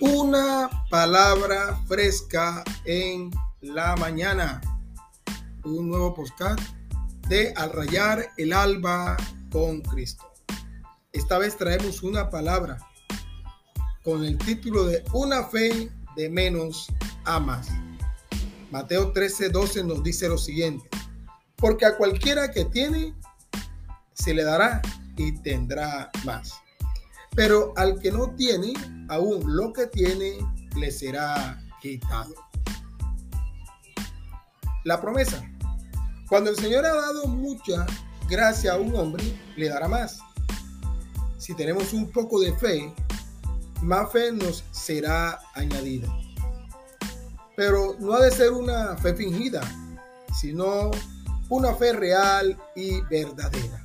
Una palabra fresca en la mañana. Un nuevo podcast de Al rayar el alba con Cristo. Esta vez traemos una palabra con el título de Una fe de menos a más. Mateo 13, 12 nos dice lo siguiente. Porque a cualquiera que tiene, se le dará y tendrá más. Pero al que no tiene, aún lo que tiene le será quitado. La promesa. Cuando el Señor ha dado mucha gracia a un hombre, le dará más. Si tenemos un poco de fe, más fe nos será añadida. Pero no ha de ser una fe fingida, sino una fe real y verdadera.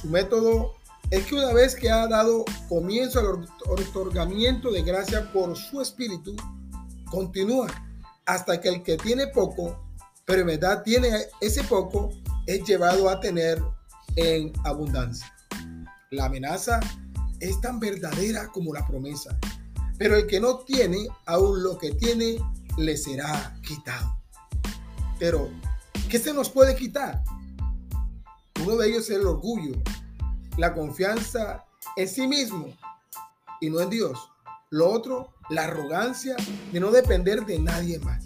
Su método es que una vez que ha dado comienzo al otorgamiento de gracia por su espíritu, continúa hasta que el que tiene poco, pero en verdad tiene ese poco, es llevado a tener en abundancia. La amenaza es tan verdadera como la promesa, pero el que no tiene, aún lo que tiene, le será quitado. Pero, ¿qué se nos puede quitar? Uno de ellos es el orgullo, la confianza en sí mismo y no en Dios. Lo otro, la arrogancia de no depender de nadie más.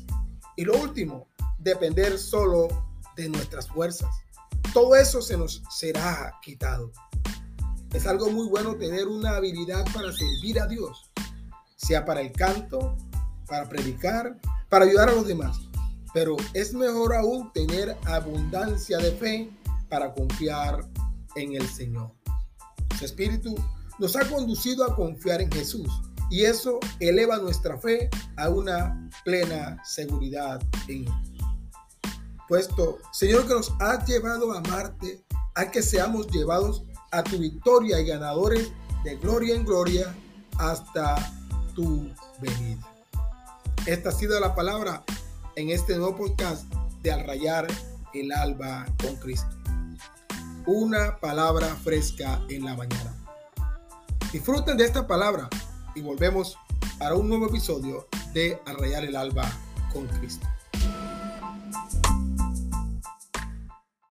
Y lo último, depender solo de nuestras fuerzas. Todo eso se nos será quitado. Es algo muy bueno tener una habilidad para servir a Dios, sea para el canto, para predicar, para ayudar a los demás. Pero es mejor aún tener abundancia de fe para confiar en el Señor. Su Espíritu nos ha conducido a confiar en Jesús y eso eleva nuestra fe a una plena seguridad en Él. Puesto, Señor, que nos has llevado a amarte, a que seamos llevados a tu victoria y ganadores de gloria en gloria hasta tu venida. Esta ha sido la palabra en este nuevo podcast de Al Rayar el Alba con Cristo una palabra fresca en la mañana. Disfruten de esta palabra y volvemos para un nuevo episodio de Arrayar el Alba con Cristo.